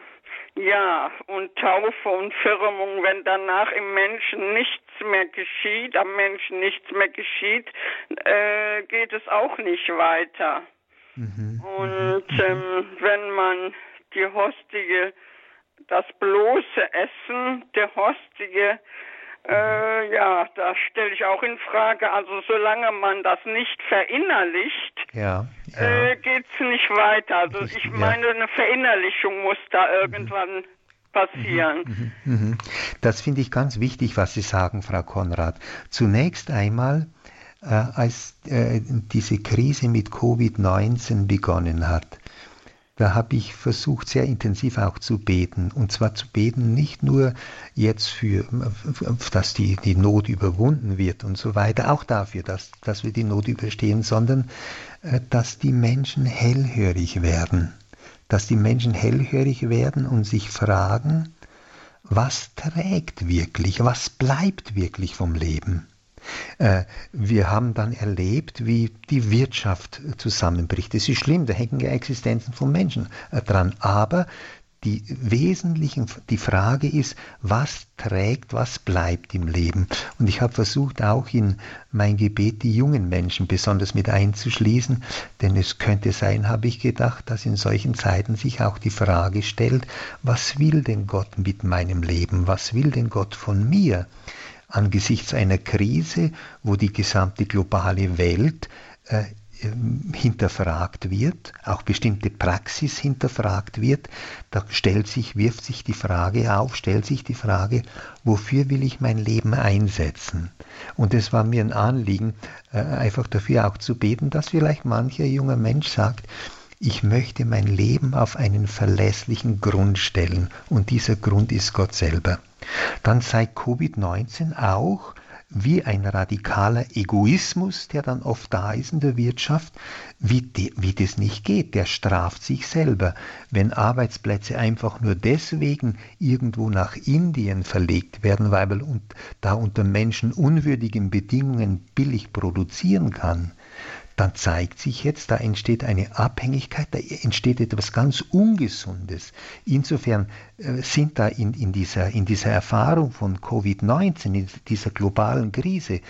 ja, und Taufe und Firmung, wenn danach im Menschen nichts mehr geschieht, am Menschen nichts mehr geschieht, äh, geht es auch nicht weiter. Mhm. Und mhm. ähm, wenn man die hostige, das bloße Essen der hostige äh, ja, da stelle ich auch in Frage. Also solange man das nicht verinnerlicht, ja, ja. äh, geht es nicht weiter. Also ich meine, eine Verinnerlichung muss da irgendwann passieren.
Mhm, mhm, mhm. Das finde ich ganz wichtig, was Sie sagen, Frau Konrad. Zunächst einmal, äh, als äh, diese Krise mit Covid-19 begonnen hat, da habe ich versucht, sehr intensiv auch zu beten. Und zwar zu beten nicht nur jetzt für, dass die, die Not überwunden wird und so weiter, auch dafür, dass, dass wir die Not überstehen, sondern äh, dass die Menschen hellhörig werden. Dass die Menschen hellhörig werden und sich fragen, was trägt wirklich, was bleibt wirklich vom Leben? Äh, wir haben dann erlebt, wie die Wirtschaft zusammenbricht. Das ist schlimm, da hängen ja Existenzen von Menschen äh, dran. Aber die wesentlichen, die Frage ist, was trägt, was bleibt im Leben. Und ich habe versucht, auch in mein Gebet die jungen Menschen besonders mit einzuschließen, denn es könnte sein, habe ich gedacht, dass in solchen Zeiten sich auch die Frage stellt, was will denn Gott mit meinem Leben? Was will denn Gott von mir? Angesichts einer Krise, wo die gesamte globale Welt äh, ähm, hinterfragt wird, auch bestimmte Praxis hinterfragt wird, da stellt sich, wirft sich die Frage auf, stellt sich die Frage, wofür will ich mein Leben einsetzen? Und es war mir ein Anliegen, äh, einfach dafür auch zu beten, dass vielleicht mancher junger Mensch sagt, ich möchte mein Leben auf einen verlässlichen Grund stellen und dieser Grund ist Gott selber. Dann zeigt Covid-19 auch, wie ein radikaler Egoismus, der dann oft da ist in der Wirtschaft, wie, de, wie das nicht geht. Der straft sich selber. Wenn Arbeitsplätze einfach nur deswegen irgendwo nach Indien verlegt werden, weil man da unter menschenunwürdigen Bedingungen billig produzieren kann, dann zeigt sich jetzt, da entsteht eine Abhängigkeit, da entsteht etwas ganz Ungesundes. Insofern äh, sind da in, in, dieser, in dieser Erfahrung von Covid-19, in dieser globalen Krise,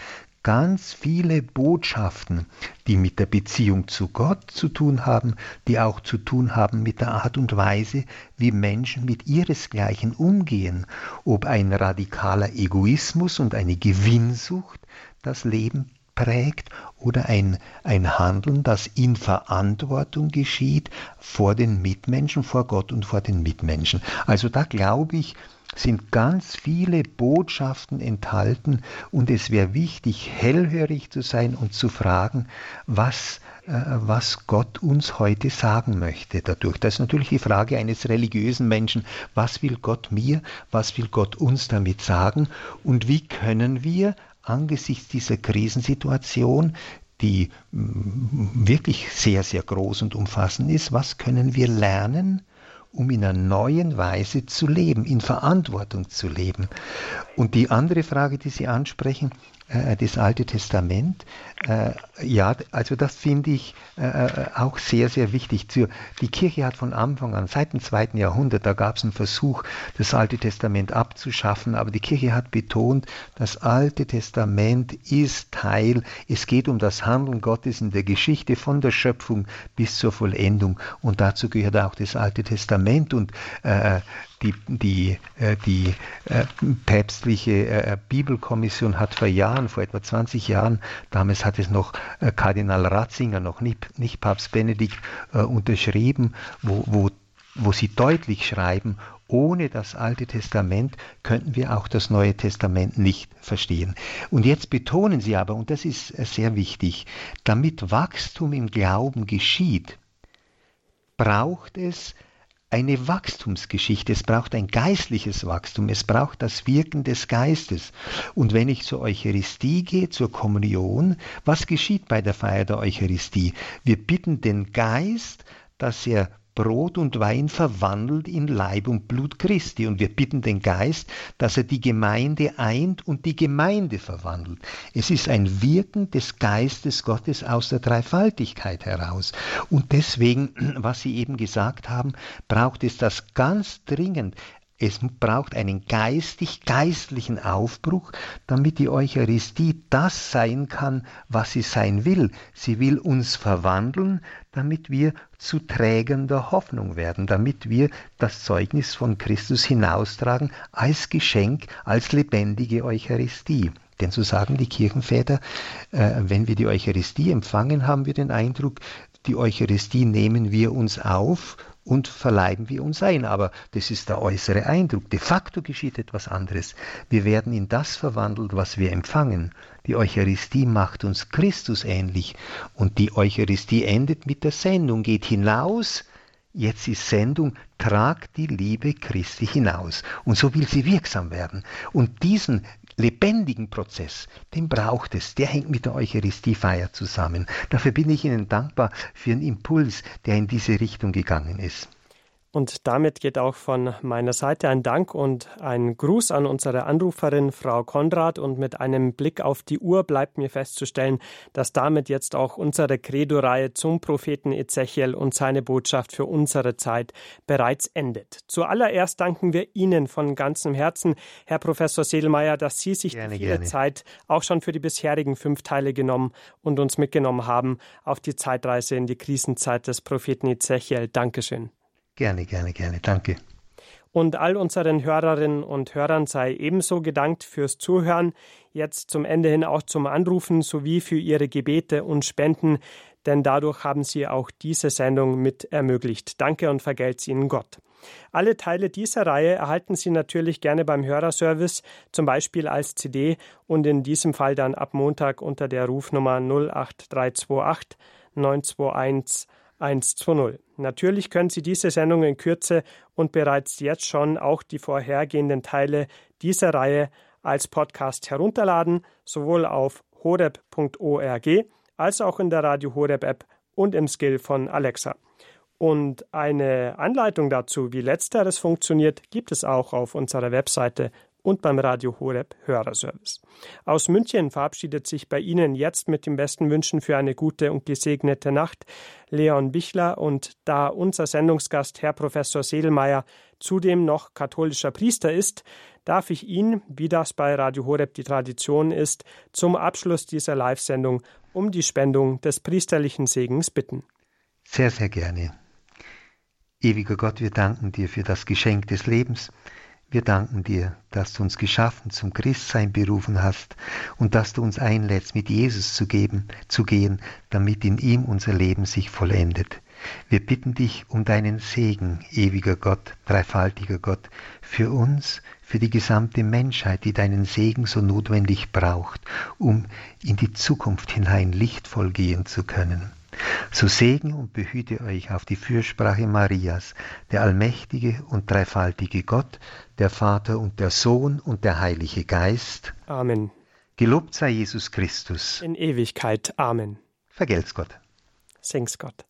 ganz viele Botschaften, die mit der Beziehung zu Gott zu tun haben, die auch zu tun haben mit der Art und Weise, wie Menschen mit ihresgleichen umgehen, ob ein radikaler Egoismus und eine Gewinnsucht das Leben prägt oder ein, ein Handeln, das in Verantwortung geschieht vor den Mitmenschen, vor Gott und vor den Mitmenschen. Also da glaube ich, sind ganz viele Botschaften enthalten und es wäre wichtig, hellhörig zu sein und zu fragen, was, äh, was Gott uns heute sagen möchte dadurch. Das ist natürlich die Frage eines religiösen Menschen, was will Gott mir, was will Gott uns damit sagen und wie können wir angesichts dieser Krisensituation die mm, wirklich sehr, sehr groß und umfassend ist, was können wir lernen, um in einer neuen Weise zu leben, in Verantwortung zu leben. Und die andere Frage, die Sie ansprechen, äh, das Alte Testament. Äh, ja, also das finde ich äh, auch sehr, sehr wichtig. Die Kirche hat von Anfang an, seit dem zweiten Jahrhundert, da gab es einen Versuch, das Alte Testament abzuschaffen, aber die Kirche hat betont, das Alte Testament ist Teil, es geht um das Handeln Gottes in der Geschichte von der Schöpfung bis zur Vollendung und dazu gehört auch das Alte Testament und äh, die, die, äh, die äh, päpstliche äh, Bibelkommission hat vor Jahren, vor etwa 20 Jahren, damals hat es noch Kardinal Ratzinger, noch nicht, nicht Papst Benedikt, unterschrieben, wo, wo, wo sie deutlich schreiben, ohne das Alte Testament könnten wir auch das Neue Testament nicht verstehen. Und jetzt betonen sie aber, und das ist sehr wichtig, damit Wachstum im Glauben geschieht, braucht es eine Wachstumsgeschichte. Es braucht ein geistliches Wachstum. Es braucht das Wirken des Geistes. Und wenn ich zur Eucharistie gehe, zur Kommunion, was geschieht bei der Feier der Eucharistie? Wir bitten den Geist, dass er Brot und Wein verwandelt in Leib und Blut Christi. Und wir bitten den Geist, dass er die Gemeinde eint und die Gemeinde verwandelt. Es ist ein Wirken des Geistes Gottes aus der Dreifaltigkeit heraus. Und deswegen, (clears throat) was Sie eben gesagt haben, braucht es das ganz dringend. Es braucht einen geistig-geistlichen Aufbruch, damit die Eucharistie das sein kann, was sie sein will. Sie will uns verwandeln, damit wir zu Trägern der Hoffnung werden, damit wir das Zeugnis von Christus hinaustragen als Geschenk, als lebendige Eucharistie. Denn so sagen die Kirchenväter, äh, wenn wir die Eucharistie empfangen, haben wir den Eindruck, die Eucharistie nehmen wir uns auf und verleiben wir uns ein. Aber das ist der äußere Eindruck. De facto geschieht etwas anderes. Wir werden in das verwandelt, was wir empfangen. Die Eucharistie macht uns Christus ähnlich. Und die Eucharistie endet mit der Sendung, geht hinaus. Jetzt ist Sendung, tragt die Liebe Christi hinaus. Und so will sie wirksam werden. Und diesen lebendigen Prozess, den braucht es. Der hängt mit der Eucharistiefeier zusammen. Dafür bin ich Ihnen dankbar für einen Impuls, der in diese Richtung gegangen ist.
Und damit geht auch von meiner Seite ein Dank und ein Gruß an unsere Anruferin Frau Konrad. Und mit einem Blick auf die Uhr bleibt mir festzustellen, dass damit jetzt auch unsere Credo-Reihe zum Propheten Ezechiel und seine Botschaft für unsere Zeit bereits endet. Zuallererst danken wir Ihnen von ganzem Herzen, Herr Professor Sedelmeier, dass Sie sich gerne, viele gerne. Zeit auch schon für die bisherigen fünf Teile genommen und uns mitgenommen haben auf die Zeitreise in die Krisenzeit des Propheten Ezechiel. Dankeschön.
Gerne, gerne, gerne. Danke.
Und all unseren Hörerinnen und Hörern sei ebenso gedankt fürs Zuhören, jetzt zum Ende hin auch zum Anrufen sowie für Ihre Gebete und Spenden, denn dadurch haben Sie auch diese Sendung mit ermöglicht. Danke und vergelt's Ihnen Gott. Alle Teile dieser Reihe erhalten Sie natürlich gerne beim Hörerservice, zum Beispiel als CD und in diesem Fall dann ab Montag unter der Rufnummer 08328 921 120. Natürlich können Sie diese Sendung in Kürze und bereits jetzt schon auch die vorhergehenden Teile dieser Reihe als Podcast herunterladen, sowohl auf horeb.org als auch in der Radio Horeb App und im Skill von Alexa. Und eine Anleitung dazu, wie letzteres funktioniert, gibt es auch auf unserer Webseite und beim Radio Horeb Hörerservice. Aus München verabschiedet sich bei Ihnen jetzt mit den besten Wünschen für eine gute und gesegnete Nacht Leon Bichler und da unser Sendungsgast Herr Professor Sedelmeier zudem noch katholischer Priester ist, darf ich ihn, wie das bei Radio Horeb die Tradition ist, zum Abschluss dieser Live-Sendung um die Spendung des priesterlichen Segens bitten.
Sehr, sehr gerne. Ewiger Gott, wir danken dir für das Geschenk des Lebens Wir danken dir, dass du uns geschaffen zum Christsein berufen hast und dass du uns einlädst, mit Jesus zu geben, zu gehen, damit in ihm unser Leben sich vollendet. Wir bitten dich um deinen Segen, ewiger Gott, dreifaltiger Gott, für uns, für die gesamte Menschheit, die deinen Segen so notwendig braucht, um in die Zukunft hinein lichtvoll gehen zu können. So segne und behüte euch auf die Fürsprache Marias, der allmächtige und dreifaltige Gott, der Vater und der Sohn und der Heilige Geist.
Amen.
Gelobt sei Jesus Christus.
In Ewigkeit. Amen.
Vergelt's Gott.
Sing's Gott.